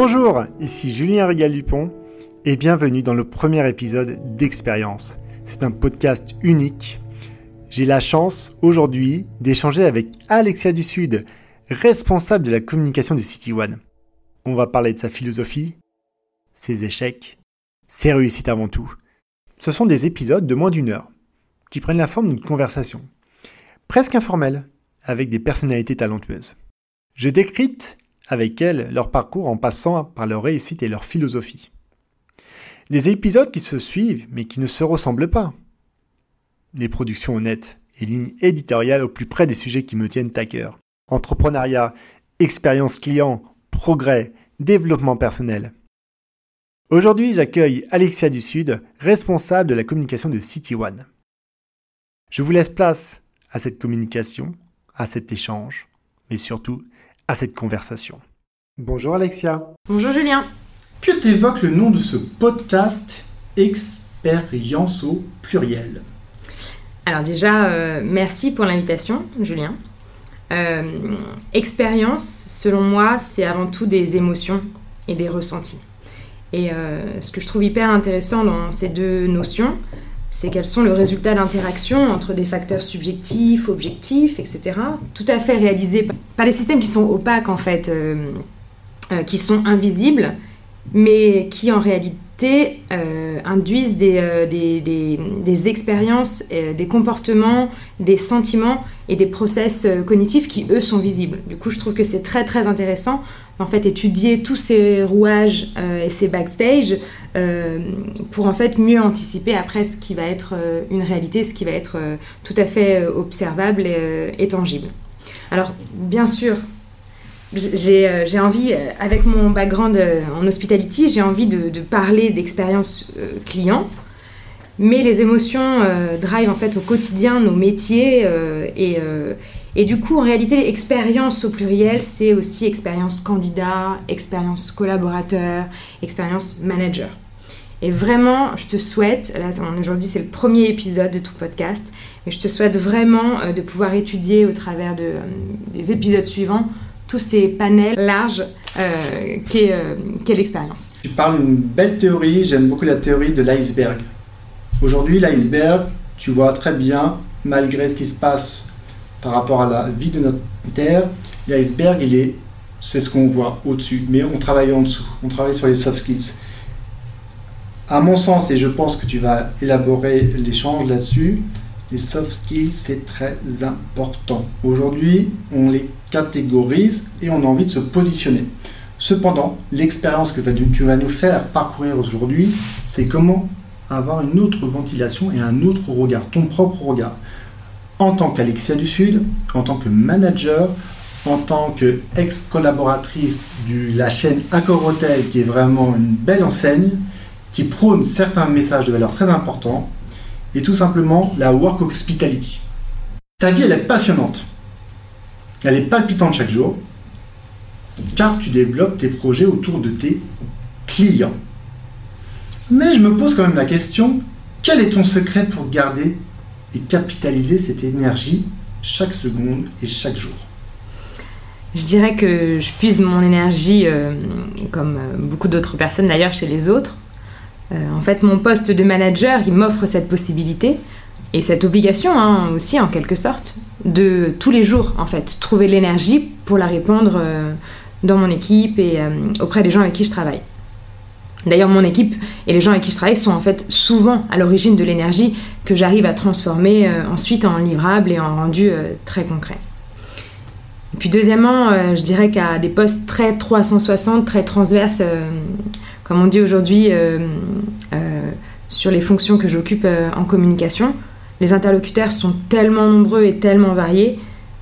Bonjour, ici Julien Régal-Dupont et bienvenue dans le premier épisode d'Expérience. C'est un podcast unique. J'ai la chance aujourd'hui d'échanger avec Alexia du Sud, responsable de la communication de City One. On va parler de sa philosophie, ses échecs, ses réussites avant tout. Ce sont des épisodes de moins d'une heure qui prennent la forme d'une conversation, presque informelle, avec des personnalités talentueuses. Je décrypte avec elles leur parcours en passant par leur réussite et leur philosophie. Des épisodes qui se suivent mais qui ne se ressemblent pas. Des productions honnêtes et lignes éditoriales au plus près des sujets qui me tiennent à cœur. Entrepreneuriat, expérience client, progrès, développement personnel. Aujourd'hui, j'accueille Alexia du Sud, responsable de la communication de City One. Je vous laisse place à cette communication, à cet échange, mais surtout à cette conversation. Bonjour Alexia. Bonjour Julien. Que t'évoque le nom de ce podcast Expérience au pluriel? Alors déjà, euh, merci pour l'invitation, Julien. Euh, expérience, selon moi, c'est avant tout des émotions et des ressentis. Et euh, ce que je trouve hyper intéressant dans ces deux notions, c'est qu'elles sont le résultat d'interactions entre des facteurs subjectifs, objectifs, etc. Tout à fait réalisés par des systèmes qui sont opaques en fait, euh, euh, qui sont invisibles, mais qui en réalité euh, induisent des, des expériences, des comportements, des sentiments et des process cognitifs qui eux sont visibles. Du coup, je trouve que c'est très très intéressant en fait étudier tous ces rouages euh, et ces backstage euh, pour en fait mieux anticiper après ce qui va être euh, une réalité, ce qui va être tout à fait observable et, tangible. Alors bien sûr, j'ai envie, avec mon background en hospitality, j'ai envie de, parler d'expérience client, mais les émotions drive en fait au quotidien nos métiers et et du coup, en réalité, expérience au pluriel, c'est aussi expérience candidat, expérience collaborateur, expérience manager. Et vraiment, je te souhaite, là aujourd'hui c'est le premier épisode de ton podcast, mais je te souhaite vraiment euh, de pouvoir étudier au travers de, euh, des épisodes suivants tous ces panels larges euh, qu'est l'expérience. Tu parles d'une belle théorie, j'aime beaucoup la théorie de l'iceberg. Aujourd'hui, l'iceberg, tu vois très bien, malgré ce qui se passe par rapport à la vie de notre Terre, l'iceberg, il est, c'est ce qu'on voit au-dessus, mais on travaille en dessous, on travaille sur les soft skills. À mon sens, et je pense que tu vas élaborer l'échange là-dessus, les soft skills, c'est très important. Aujourd'hui, on les catégorise et on a envie de se positionner. Cependant, l'expérience que tu vas nous faire parcourir aujourd'hui, c'est comment avoir une autre ventilation et un autre regard, ton propre regard en tant qu'Alexia du Sud, en tant que manager, en tant qu'ex-collaboratrice de la chaîne Accor Hotel, qui est vraiment une belle enseigne, qui prône certains messages de valeur très importants, et tout simplement la Work Hospitality. Ta vie, elle est passionnante. Elle est palpitante chaque jour, car tu développes tes projets autour de tes clients. Mais je me pose quand même la question, quel est ton secret pour garder et capitaliser cette énergie chaque seconde et chaque jour? Je dirais que je puise mon énergie, euh, comme euh, beaucoup d'autres personnes d'ailleurs, chez les autres. Euh, en fait, mon poste de manager, il m'offre cette possibilité et cette obligation hein, aussi, en quelque sorte, de tous les jours, en fait, trouver l'énergie pour la répandre dans mon équipe et auprès des gens avec qui je travaille. D'ailleurs, mon équipe et les gens avec qui je travaille sont en fait souvent à l'origine de l'énergie que j'arrive à transformer euh, ensuite en livrable et en rendu euh, très concret. Et puis deuxièmement, euh, je dirais qu'à des postes très 360, très transverses, comme on dit aujourd'hui sur les fonctions que j'occupe en communication, les interlocuteurs sont tellement nombreux et tellement variés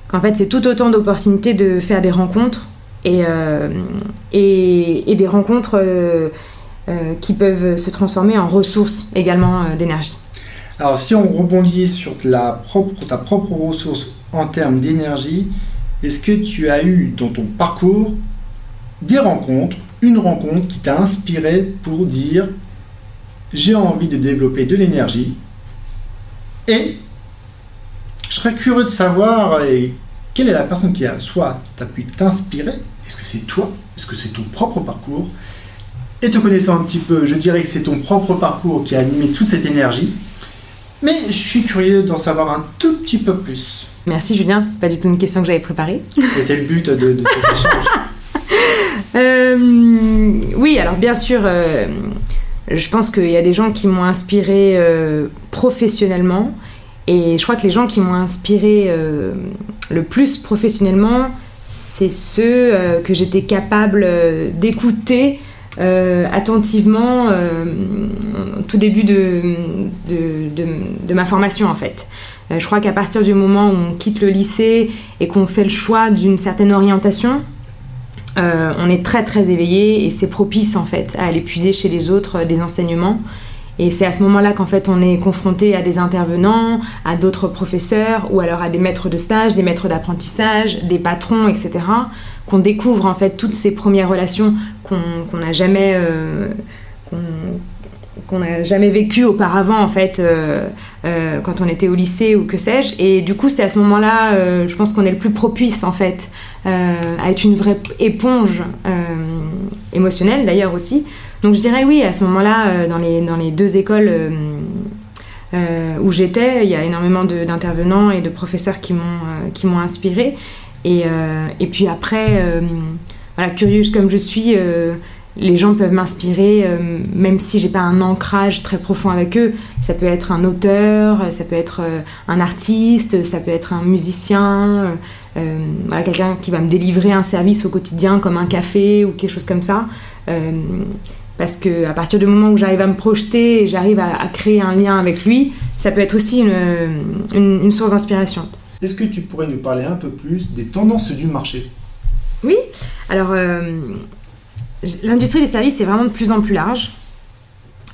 qu'en fait c'est tout autant d'opportunités de faire des rencontres et, et, et des rencontres euh, qui peuvent se transformer en ressources également euh, d'énergie. Alors si on rebondit sur ta propre ressource en termes d'énergie, est-ce que tu as eu dans ton parcours des rencontres, une rencontre qui t'a inspiré pour dire j'ai envie de développer de l'énergie et je serais curieux de savoir quelle est la personne qui a soit pu t'inspirer Est-ce que c'est toi Est-ce que c'est ton propre parcours Et te connaissant un petit peu, je dirais que c'est ton propre parcours qui a animé toute cette énergie. Mais je suis curieux d'en savoir un tout petit peu plus. Merci Julien, c'est pas du tout une question que j'avais préparée. Et c'est le but de, de cet échange. Euh, oui, alors bien sûr, euh, je pense qu'il y a des gens qui m'ont inspiré euh, professionnellement. Et je crois que les gens qui m'ont inspiré le plus professionnellement, c'est ceux que j'étais capable d'écouter attentivement au tout début de, de, ma formation en fait. je crois qu'à partir du moment où on quitte le lycée et qu'on fait le choix d'une certaine orientation, euh, on est très très éveillé et c'est propice en fait à aller puiser chez les autres euh, des enseignements. Et c'est à ce moment-là qu'en fait on est confronté à des intervenants, à d'autres professeurs ou alors à des maîtres de stage, des maîtres d'apprentissage, des patrons, etc. Qu'on découvre en fait toutes ces premières relations qu'on n'a jamais euh, qu'on n'a jamais vécu auparavant en fait euh, euh, quand on était au lycée ou que sais-je. Et du coup c'est à ce moment-là euh, je pense qu'on est le plus propice en fait à être une vraie éponge émotionnelle d'ailleurs aussi. Donc je dirais oui à ce moment-là dans les dans les deux écoles où j'étais il y a énormément d'intervenants et de professeurs qui m'ont qui inspiré et, et puis après voilà curieuse comme je suis les gens peuvent m'inspirer, euh, même si j'ai pas un ancrage très profond avec eux. Ça peut être un auteur, ça peut être euh, un artiste, ça peut être un musicien, euh, voilà, quelqu'un qui va me délivrer un service au quotidien comme un café ou quelque chose comme ça. parce que à partir du moment où j'arrive à me projeter et j'arrive à, créer un lien avec lui, ça peut être aussi une, une source d'inspiration. Est-ce que tu pourrais nous parler un peu plus des tendances du marché? Oui, alors l'industrie des services est vraiment de plus en plus large.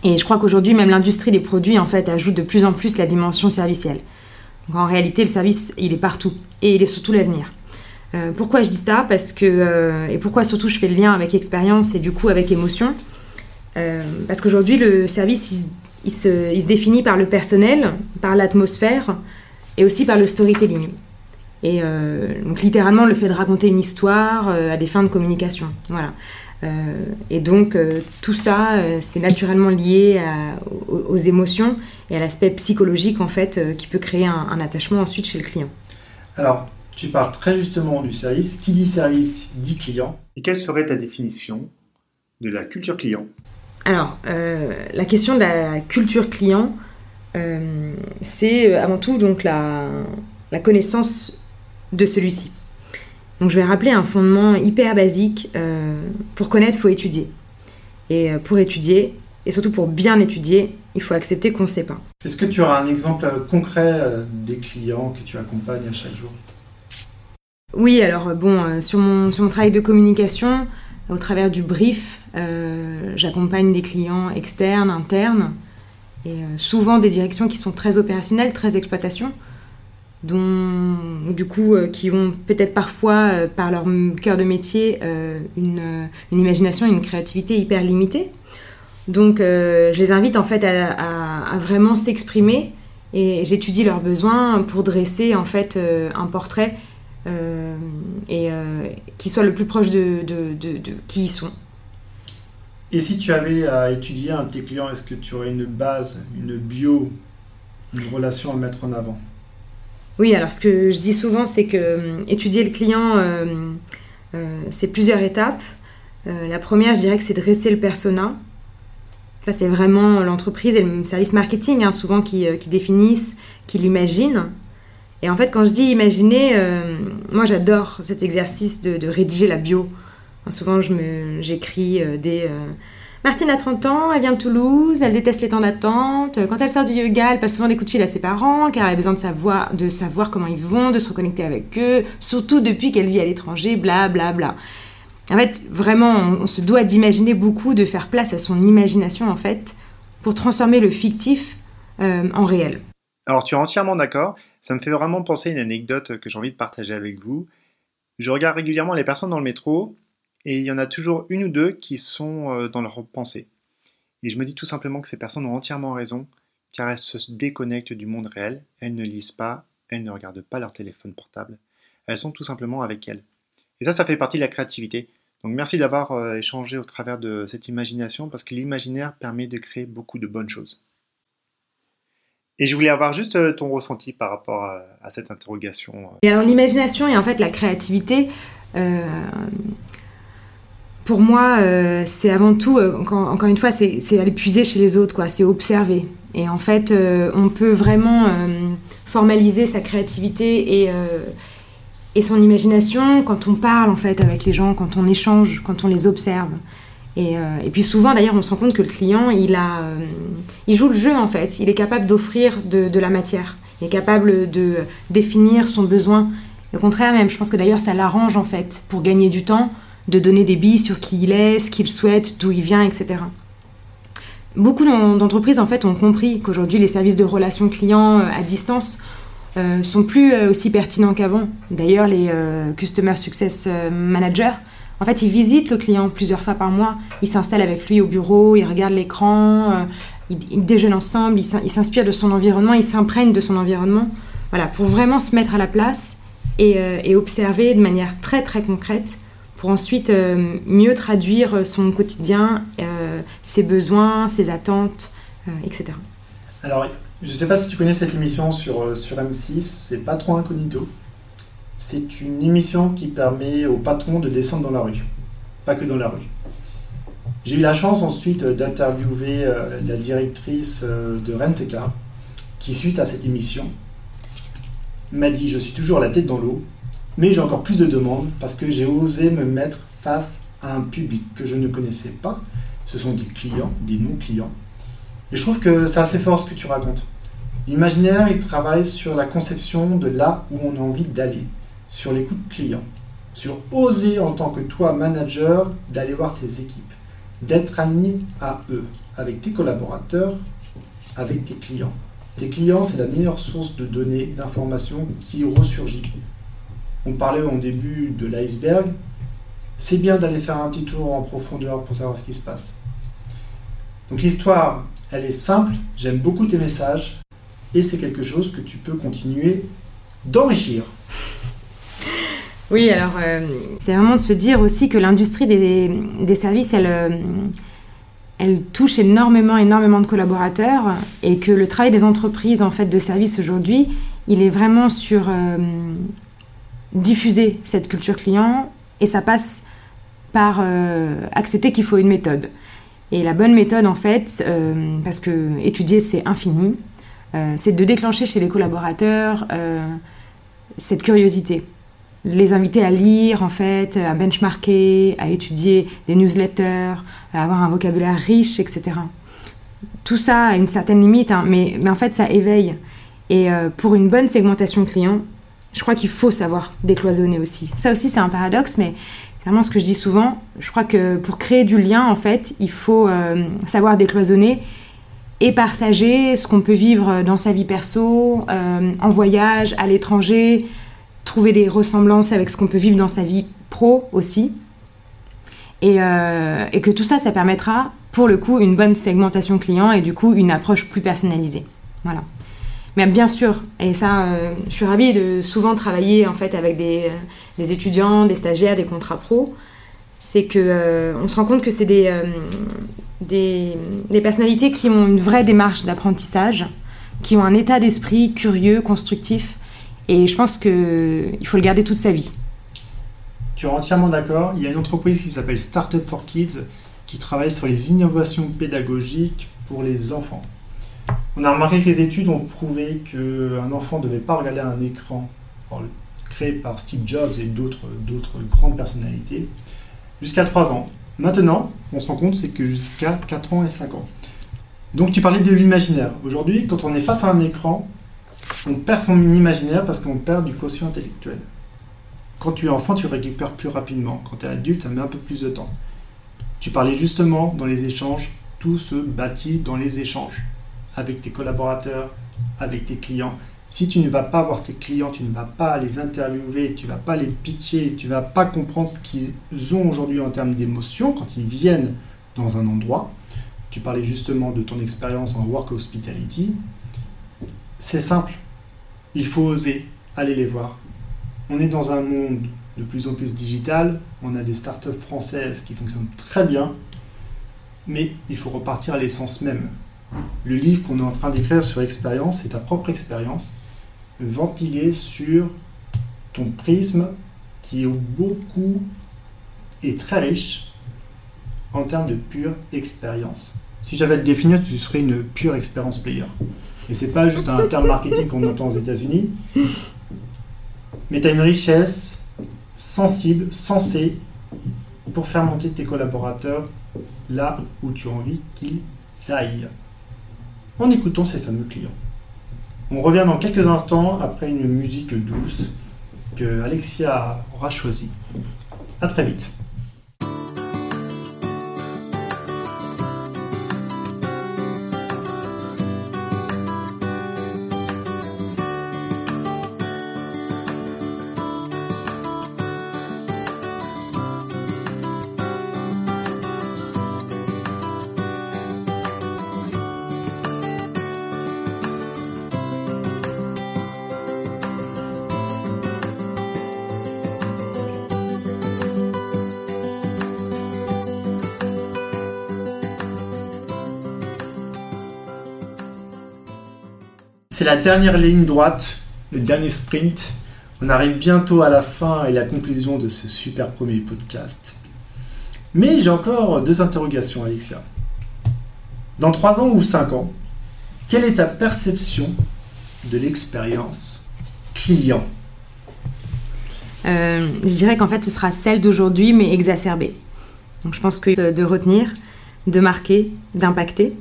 Et je crois qu'aujourd'hui, même l'industrie des produits, en fait, ajoute de plus en plus la dimension servicielle. Donc en réalité, le service, il est partout. Et il est surtout l'avenir. Euh, pourquoi je dis ça? Parce que, euh, et pourquoi surtout je fais le lien avec expérience et du coup avec émotion? Euh, Parce qu'aujourd'hui, le service, il, se, il, se, définit par le personnel, par l'atmosphère et aussi par le storytelling. Et donc littéralement, le fait de raconter une histoire à des fins de communication. Voilà. Euh, et donc euh, tout ça, euh, c'est naturellement lié aux, émotions et à l'aspect psychologique en fait qui peut créer un, attachement ensuite chez le client. Alors, tu parles très justement du service. Qui dit service dit client. Et quelle serait ta définition de la culture client? Alors, la question de la culture client, c'est avant tout donc la, la connaissance de celui-ci. Donc je vais rappeler un fondement hyper basique. Euh, pour connaître, il faut étudier. Et euh, pour étudier, et surtout pour bien étudier, il faut accepter qu'on ne sait pas. Est-ce que tu auras un exemple concret euh, des clients que tu accompagnes à chaque jour? Oui, alors bon, sur, mon, sur mon travail de communication, au travers du brief, j'accompagne des clients externes, internes, et souvent des directions qui sont très opérationnelles, très exploitation dont, du coup, euh, qui ont peut-être parfois, euh, par leur cœur de métier, euh, une, une, imagination une créativité hyper limitée. Donc, je les invite en fait à, vraiment s'exprimer et j'étudie leurs besoins pour dresser en fait un portrait et qui soit le plus proche de, de, qui ils sont. Et si tu avais à étudier un de tes clients, est-ce que tu aurais une base, une bio, une relation à mettre en avant? Oui, alors ce que je dis souvent, c'est que euh, étudier le client, euh, euh, c'est plusieurs étapes. la première, je dirais que c'est dresser le persona. Là, c'est vraiment l'entreprise et le service marketing, hein, souvent, qui, définissent, qui l'imaginent. Et en fait, quand je dis imaginer, moi, j'adore cet exercice de, rédiger la bio. souvent, j'écris des Martine a 30 ans, elle vient de Toulouse, elle déteste les temps d'attente. Quand elle sort du yoga, elle passe souvent des coups de fil à ses parents car elle a besoin de savoir, comment ils vont, de se reconnecter avec eux, surtout depuis qu'elle vit à l'étranger, bla bla bla. En fait, vraiment, on, se doit d'imaginer beaucoup, de faire place à son imagination en fait, pour transformer le fictif euh, en réel. Alors tu es entièrement d'accord, ça me fait vraiment penser à une anecdote que j'ai envie de partager avec vous. Je regarde régulièrement les personnes dans le métro et il y en a toujours une ou deux qui sont euh, dans leur pensée. Et je me dis tout simplement que ces personnes ont entièrement raison, car elles se déconnectent du monde réel, elles ne lisent pas, elles ne regardent pas leur téléphone portable, elles sont tout simplement avec elles. Et ça, ça fait partie de la créativité. Donc merci d'avoir euh, échangé au travers de cette imagination parce que l'imaginaire permet de créer beaucoup de bonnes choses. Et je voulais avoir juste euh, ton ressenti par rapport à, cette interrogation. Et alors l'imagination et en fait la créativité, pour moi, c'est avant tout, encore, une fois, c'est aller puiser chez les autres, quoi. C'est observer. Et en fait, on peut vraiment formaliser sa créativité et son imagination quand on parle en fait avec les gens, quand on échange, quand on les observe. Et, euh, puis souvent d'ailleurs on se rend compte que le client il, a, euh, il joue le jeu en fait, il est capable d'offrir de, de, la matière, il est capable de définir son besoin. au contraire même, je pense que d'ailleurs ça l'arrange en fait pour gagner du temps, de donner des billes sur qui il est, ce qu'il souhaite, d'où il vient, etc. Beaucoup d'entreprises en fait ont compris qu'aujourd'hui les services de relations clients euh, à distance euh, sont plus euh, aussi pertinents qu'avant. D'ailleurs, les euh, Customer Success Managers, en fait, ils visitent le client plusieurs fois par mois. Ils s'installent avec lui au bureau, ils regardent l'écran, ils, déjeunent ensemble, ils s'inspirent de son environnement, ils s'imprègnent de son environnement. Voilà, pour vraiment se mettre à la place et, et observer de manière très très concrète pour ensuite mieux traduire son quotidien, ses besoins, ses attentes, etc. Alors, je ne sais pas si tu connais cette émission sur, euh, sur M6, c'est pas trop incognito. C'est une émission qui permet aux patrons de descendre dans la rue, pas que dans la rue. J'ai eu la chance ensuite d'interviewer euh, la directrice euh, de Rentcar, qui suite à cette émission m'a dit je suis toujours la tête dans l'eau, mais j'ai encore plus de demandes parce que j'ai osé me mettre face à un public que je ne connaissais pas. Ce sont des clients, des non-clients. Et je trouve que c'est assez fort ce que tu racontes. L'imaginaire, il travaille sur la conception de là où on a envie d'aller, sur l'écoute client, sur oser en tant que toi, manager, d'aller voir tes équipes, d'être aligné à eux, avec tes collaborateurs, avec tes clients. Tes clients, c'est la meilleure source de données, d'informations qui ressurgit. On parlait au début de l'iceberg. C'est bien d'aller faire un petit tour en profondeur pour savoir ce qui se passe. Donc l'histoire, elle est simple. J'aime beaucoup tes messages et c'est quelque chose que tu peux continuer d'enrichir. Oui, alors euh, c'est vraiment de se dire aussi que l'industrie des, services, elle, euh, elle touche énormément, énormément de collaborateurs et que le travail des entreprises en fait de services aujourd'hui, il est vraiment sur euh, diffuser cette culture client et ça passe par accepter qu'il faut une méthode. Et la bonne méthode en fait, parce que étudier c'est infini, euh, c'est de déclencher chez les collaborateurs euh, cette curiosité. Les inviter à lire, en fait, à benchmarker, à étudier des newsletters, à avoir un vocabulaire riche, etc. Tout ça a une certaine limite, hein, mais, en fait, ça éveille. Et euh, pour une bonne segmentation client, je crois qu'il faut savoir décloisonner aussi. Ça aussi, c'est un paradoxe, mais c'est vraiment ce que je dis souvent. Je crois que pour créer du lien, en fait, il faut savoir décloisonner et partager ce qu'on peut vivre dans sa vie perso, euh, en voyage, à l'étranger, trouver des ressemblances avec ce qu'on peut vivre dans sa vie pro aussi. Et, euh, et, que tout ça, ça permettra pour le coup une bonne segmentation client et du coup une approche plus personnalisée. Voilà. Mais bien sûr, et ça, euh, je suis ravie de souvent travailler en fait avec des, des étudiants, des stagiaires, des contrats pro. C'est que on se rend compte que c'est des, des, personnalités qui ont une vraie démarche d'apprentissage, qui ont un état d'esprit curieux, constructif. Et je pense qu'il faut le garder toute sa vie. Tu es entièrement d'accord. Il y a une entreprise qui s'appelle Startup for Kids qui travaille sur les innovations pédagogiques pour les enfants. On a remarqué que les études ont prouvé qu'un enfant ne devait pas regarder un écran créé par Steve Jobs et d'autres grandes personnalités jusqu'à 3 ans. Maintenant, on se rend compte, c'est que jusqu'à 4 ans et 5 ans. Donc tu parlais de l'imaginaire. Aujourd'hui, quand on est face à un écran, on perd son imaginaire parce qu'on perd du quotient intellectuel. Quand tu es enfant, tu récupères plus rapidement. Quand tu es adulte, ça met un peu plus de temps. Tu parlais justement dans les échanges, tout se bâtit dans les échanges avec tes collaborateurs, avec tes clients. Si tu ne vas pas voir tes clients, tu ne vas pas les interviewer, tu ne vas pas les pitcher, tu ne vas pas comprendre ce qu'ils ont aujourd'hui en termes d'émotions quand ils viennent dans un endroit. Tu parlais justement de ton expérience en work hospitality. C'est simple. Il faut oser aller les voir. On est dans un monde de plus en plus digitale. On a des startups françaises qui fonctionnent très bien, mais il faut repartir à l'essence même. Le livre qu'on est en train d'écrire sur expérience, c'est ta propre expérience, ventilée sur ton prisme qui est beaucoup et très riche en termes de pure expérience. Si j'avais à te définir, tu serais une pure expérience player. Et c'est pas juste un terme marketing qu'on entend aux États-Unis, mais tu as une richesse sensible, sensée, pour faire monter tes collaborateurs là où tu as envie qu'ils aillent. En écoutant ces fameux clients. On revient dans quelques instants après une musique douce que Alexia aura choisie. A très vite. C'est la dernière ligne droite, le dernier sprint. On arrive bientôt à la fin et la conclusion de ce super premier podcast. Mais j'ai encore deux interrogations, Alexia. Dans trois ans ou cinq ans, quelle est ta perception de l'expérience client? Euh, Je dirais qu'en fait, ce sera celle d'aujourd'hui, mais exacerbée. Donc, je pense que de retenir, de marquer, d'impacter,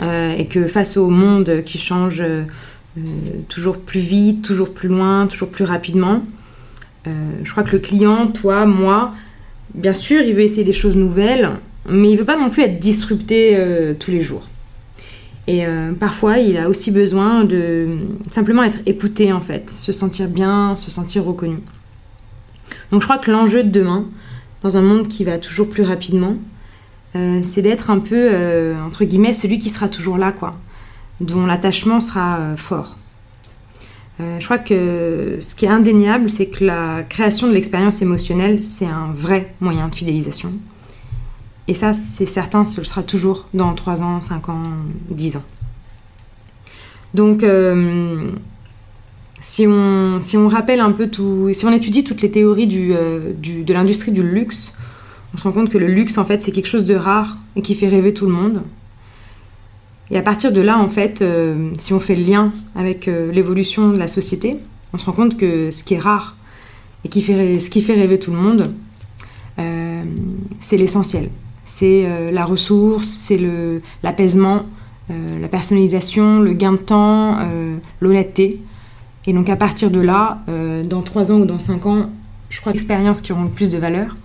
et que face au monde qui change euh, toujours plus vite, toujours plus loin, toujours plus rapidement, euh, je crois que le client, toi, moi, bien sûr, il veut essayer des choses nouvelles, mais il veut pas non plus être disrupté tous les jours. Et parfois, il a aussi besoin de simplement être écouté, en fait, se sentir bien, se sentir reconnu. Donc je crois que l'enjeu de demain, dans un monde qui va toujours plus rapidement, euh, c'est d'être un peu, euh, entre guillemets, celui qui sera toujours là, quoi, dont l'attachement sera euh, fort. je crois que ce qui est indéniable, c'est que la création de l'expérience émotionnelle, c'est un vrai moyen de fidélisation. Et ça, c'est certain, ce sera toujours dans 3 ans, 5 ans, 10 ans. Donc, si, on, si on rappelle un peu tout, si on étudie toutes les théories du, de l'industrie du luxe, on se rend compte que le luxe, en fait, c'est quelque chose de rare et qui fait rêver tout le monde. Et à partir de là, en fait, euh, si on fait le lien avec euh, l'évolution de la société, on se rend compte que ce qui est rare et qui fait, ce qui fait rêver tout le monde, euh, c'est l'essentiel. C'est la ressource, c'est l'apaisement, la personnalisation, le gain de temps, l'honnêteté. Et donc à partir de là, dans 3 ans ou dans 5 ans, je crois l'expérience qui auront le plus de valeur,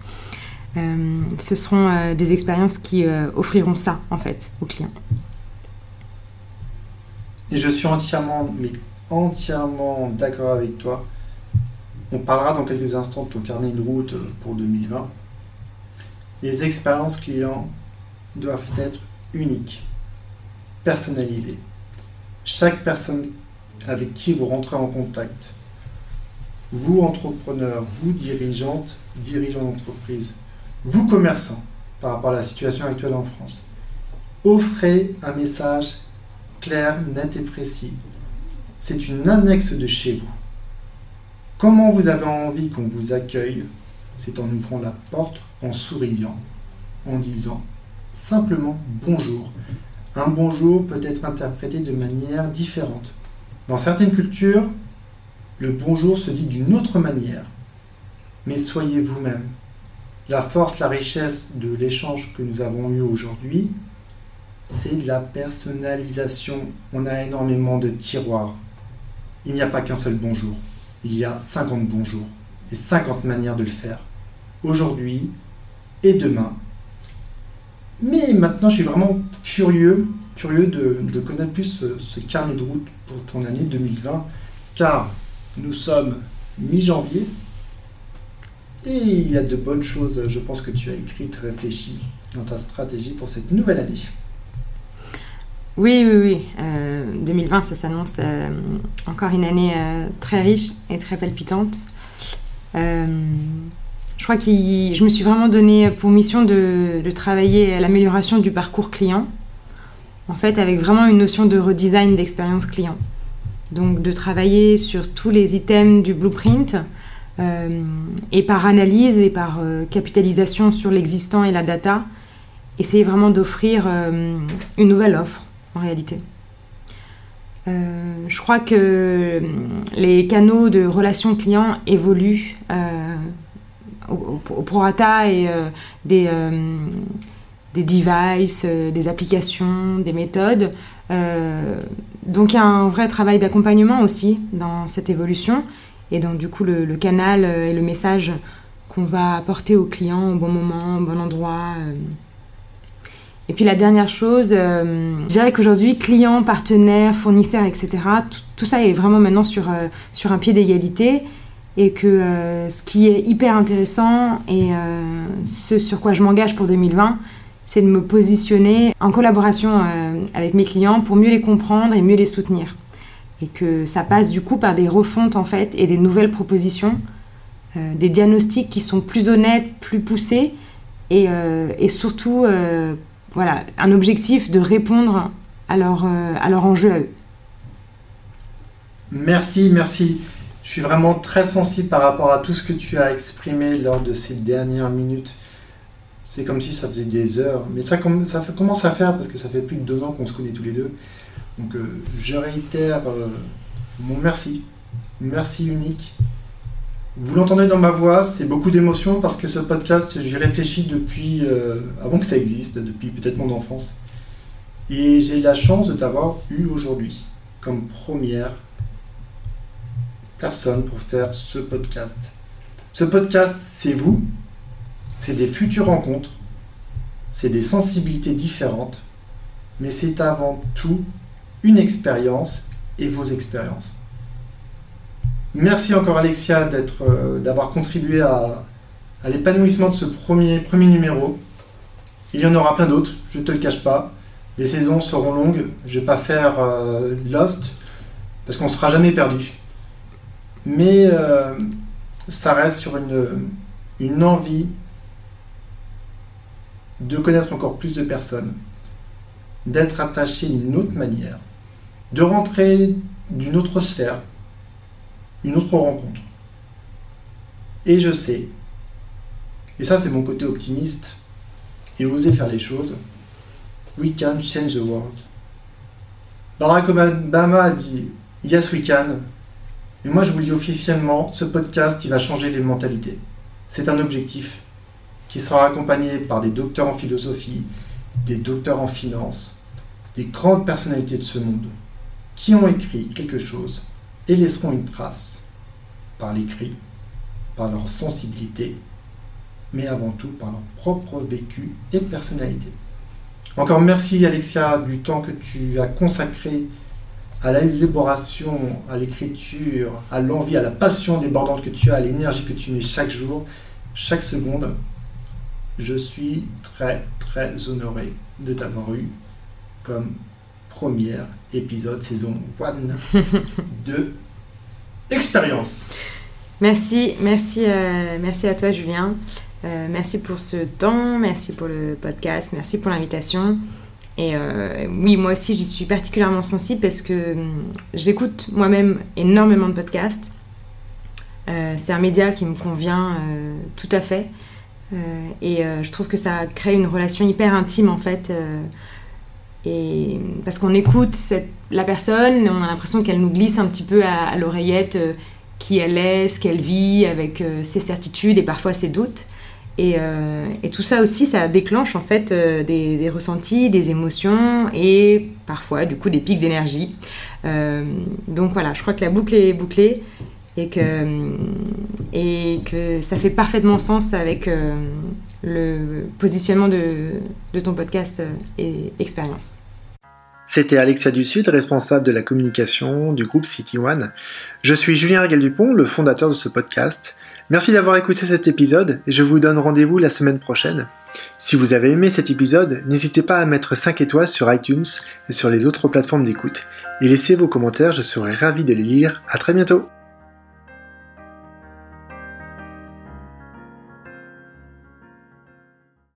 ce seront euh, des expériences qui euh, offriront ça, en fait, aux clients. Et je suis entièrement, mais entièrement d'accord avec toi. On parlera dans quelques instants de ton carnet de route pour 2020. Les expériences clients doivent être uniques, personnalisées. Chaque personne avec qui vous rentrez en contact, vous entrepreneur, vous dirigeante, dirigeant d'entreprise, vous commerçants, par rapport à la situation actuelle en France, offrez un message clair, net et précis. C'est une annexe de chez vous. Comment vous avez envie qu'on vous accueille? C'est en ouvrant la porte, en souriant, en disant simplement bonjour. Un bonjour peut être interprété de manière différente. Dans certaines cultures, le bonjour se dit d'une autre manière. Mais soyez vous-même, la force, la richesse de l'échange que nous avons eu aujourd'hui, c'est la personnalisation. On a énormément de tiroirs. Il n'y a pas qu'un seul bonjour. Il y a 50 bonjours et 50 manières de le faire. Aujourd'hui et demain. Mais maintenant, je suis vraiment curieux, curieux de, connaître plus ce, ce carnet de route pour ton année 2020, car nous sommes mi-janvier, il y a de bonnes choses, je pense, que tu as écrites, réfléchies dans ta stratégie pour cette nouvelle année. Oui, oui, oui. 2020, euh, ça s'annonce euh, encore une année euh, très riche et très palpitante. je crois que je me suis vraiment donné pour mission de, travailler à l'amélioration du parcours client, en fait avec vraiment une notion de redesign d'expérience client. Donc de travailler sur tous les items du blueprint et par analyse et par euh, capitalisation sur l'existant et la data, essayer vraiment d'offrir euh, une nouvelle offre en réalité. je crois que les canaux de relations clients évoluent au, au, prorata et des, des devices, des applications, des méthodes. donc il y a un vrai travail d'accompagnement aussi dans cette évolution et donc du coup le, canal euh, et le message qu'on va apporter au client au bon moment, au bon endroit. Euh. Et puis la dernière chose, euh, je dirais qu'aujourd'hui, clients, partenaires, fournisseurs, etc., tout, ça est vraiment maintenant sur, sur un pied d'égalité. Et que ce qui est hyper intéressant et ce sur quoi je m'engage pour 2020, c'est de me positionner en collaboration avec mes clients pour mieux les comprendre et mieux les soutenir et que ça passe du coup par des refontes en fait et des nouvelles propositions, euh, des diagnostics qui sont plus honnêtes, plus poussés et, euh, et surtout euh, voilà, un objectif de répondre à leur, à leur enjeu à eux. Merci, merci. Je suis vraiment très sensible par rapport à tout ce que tu as exprimé lors de ces dernières minutes. C'est comme si ça faisait des heures, mais ça, ça commence à faire parce que ça fait plus de deux ans qu'on se connaît tous les deux. Donc euh, je réitère euh, mon merci, merci unique. Vous l'entendez dans ma voix, c'est beaucoup d'émotion parce que ce podcast, j'y réfléchis depuis euh, avant que ça existe, depuis peut-être mon enfance. Et j'ai la chance de t'avoir eu aujourd'hui comme première personne pour faire ce podcast. Ce podcast, c'est vous, c'est des futures rencontres, c'est des sensibilités différentes, mais c'est avant tout une expérience et vos expériences. Merci encore Alexia euh, d'avoir contribué à, l'épanouissement de ce premier, premier numéro. Il y en aura plein d'autres, je ne te le cache pas. Les saisons seront longues, je ne vais pas faire euh, Lost, parce qu'on ne sera jamais perdu. Mais euh, ça reste sur une, une envie de connaître encore plus de personnes, d'être attaché d'une autre manière de rentrer d'une autre sphère, une autre rencontre. Et je sais, et ça c'est mon côté optimiste, et oser faire les choses, we can change the world. Barack Obama a dit Yes, we can. Et moi je vous le dis officiellement, ce podcast il va changer les mentalités. C'est un objectif qui sera accompagné par des docteurs en philosophie, des docteurs en finance, des grandes personnalités de ce monde qui ont écrit quelque chose et laisseront une trace par l'écrit, par leur sensibilité, mais avant tout par leur propre vécu et personnalité. Encore merci Alexia du temps que tu as consacré à l'élaboration, à l'écriture, à l'envie, à la passion débordante que tu as, à l'énergie que tu mets chaque jour, chaque seconde. Je suis très très honoré de t'avoir eu comme premier épisode, saison 1 de Expérience. Merci, merci, euh, merci à toi Julien. Euh, merci pour ce temps, merci pour le podcast, merci pour l'invitation. Et euh, oui, moi aussi, j'y suis particulièrement sensible parce que hum, j'écoute moi-même énormément de podcasts. c'est un média qui me convient tout à fait. et je trouve que ça crée une relation hyper intime en fait et parce qu'on écoute la personne, on a l'impression qu'elle nous glisse un petit peu à, l'oreillette euh, qui elle est, ce qu'elle vit, avec euh, ses certitudes et parfois ses doutes. Euh, et, tout ça aussi, ça déclenche en fait des, ressentis, des émotions et parfois du coup des pics d'énergie. donc voilà, je crois que la boucle est bouclée et que, et que ça fait parfaitement sens avec le positionnement de, ton podcast euh, et expérience. C'était Alexia du Sud, responsable de la communication du groupe City One. Je suis Julien Regal Dupont, le fondateur de ce podcast. Merci d'avoir écouté cet épisode et je vous donne rendez-vous la semaine prochaine. Si vous avez aimé cet épisode, n'hésitez pas à mettre 5 étoiles sur iTunes et sur les autres plateformes d'écoute. Et laissez vos commentaires, je serai ravi de les lire. À très bientôt!